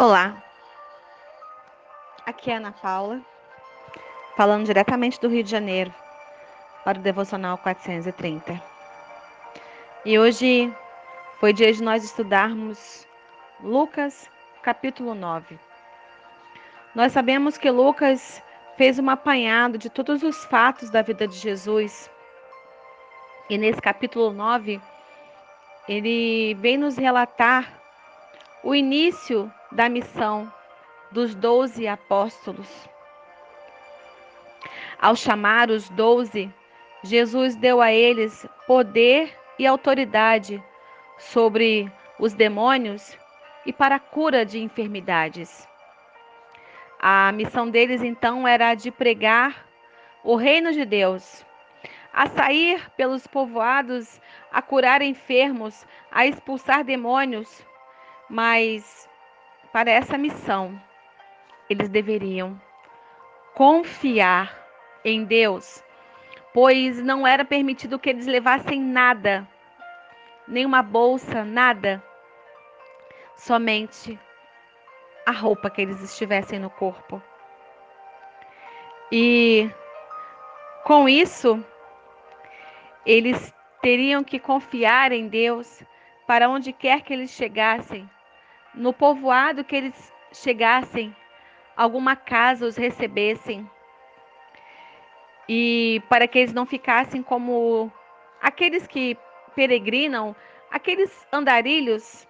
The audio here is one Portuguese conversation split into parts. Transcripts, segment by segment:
Olá, aqui é Ana Paula, falando diretamente do Rio de Janeiro para o Devocional 430. E hoje foi dia de nós estudarmos Lucas capítulo 9. Nós sabemos que Lucas fez um apanhado de todos os fatos da vida de Jesus. E nesse capítulo 9, ele vem nos relatar o início da missão dos doze apóstolos. Ao chamar os doze, Jesus deu a eles poder e autoridade sobre os demônios e para a cura de enfermidades. A missão deles então era de pregar o reino de Deus, a sair pelos povoados, a curar enfermos, a expulsar demônios, mas para essa missão, eles deveriam confiar em Deus, pois não era permitido que eles levassem nada, nenhuma bolsa, nada, somente a roupa que eles estivessem no corpo. E com isso, eles teriam que confiar em Deus para onde quer que eles chegassem no povoado que eles chegassem, alguma casa os recebessem. E para que eles não ficassem como aqueles que peregrinam, aqueles andarilhos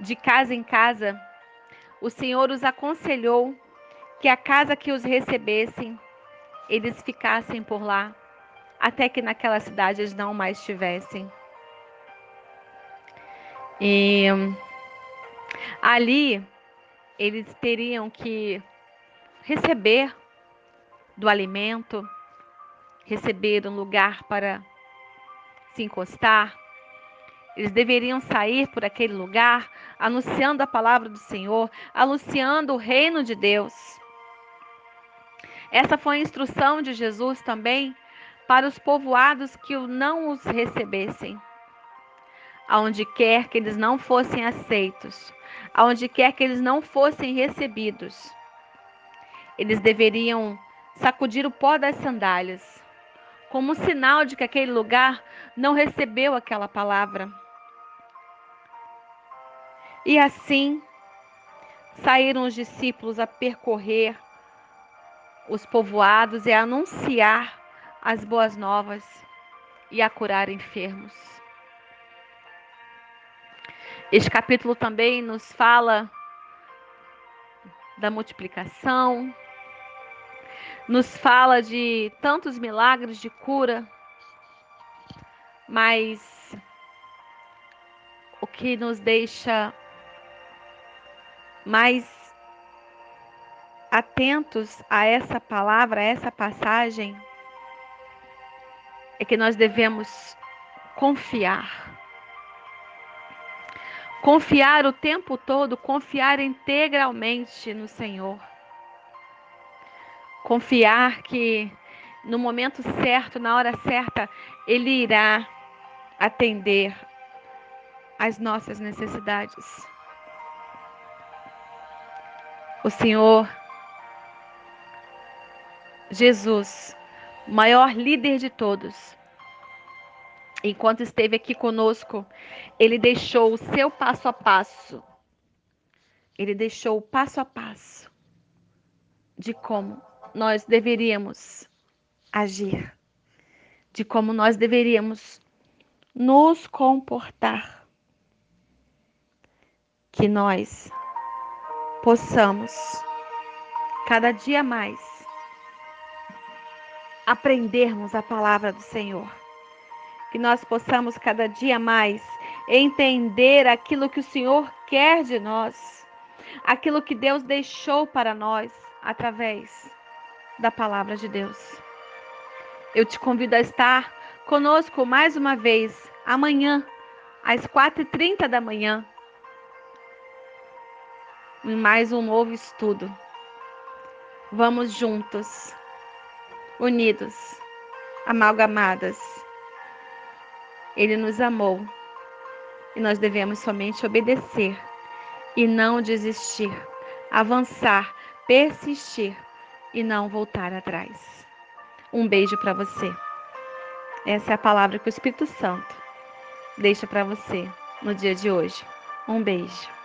de casa em casa, o Senhor os aconselhou que a casa que os recebessem, eles ficassem por lá, até que naquela cidade eles não mais estivessem. E Ali, eles teriam que receber do alimento, receber um lugar para se encostar. Eles deveriam sair por aquele lugar anunciando a palavra do Senhor, anunciando o reino de Deus. Essa foi a instrução de Jesus também para os povoados que não os recebessem. Aonde quer que eles não fossem aceitos, aonde quer que eles não fossem recebidos. Eles deveriam sacudir o pó das sandálias, como um sinal de que aquele lugar não recebeu aquela palavra. E assim saíram os discípulos a percorrer os povoados e a anunciar as boas novas e a curar enfermos. Este capítulo também nos fala da multiplicação, nos fala de tantos milagres de cura, mas o que nos deixa mais atentos a essa palavra, a essa passagem, é que nós devemos confiar Confiar o tempo todo, confiar integralmente no Senhor. Confiar que no momento certo, na hora certa, Ele irá atender às nossas necessidades. O Senhor Jesus, o maior líder de todos, enquanto esteve aqui conosco, ele deixou o seu passo a passo. Ele deixou o passo a passo de como nós deveríamos agir, de como nós deveríamos nos comportar. Que nós possamos cada dia mais aprendermos a palavra do Senhor que nós possamos cada dia mais entender aquilo que o Senhor quer de nós, aquilo que Deus deixou para nós através da palavra de Deus. Eu te convido a estar conosco mais uma vez amanhã, às 4h30 da manhã, em mais um novo estudo. Vamos juntos, unidos, amalgamadas ele nos amou e nós devemos somente obedecer e não desistir, avançar, persistir e não voltar atrás. Um beijo para você. Essa é a palavra que o Espírito Santo deixa para você no dia de hoje. Um beijo.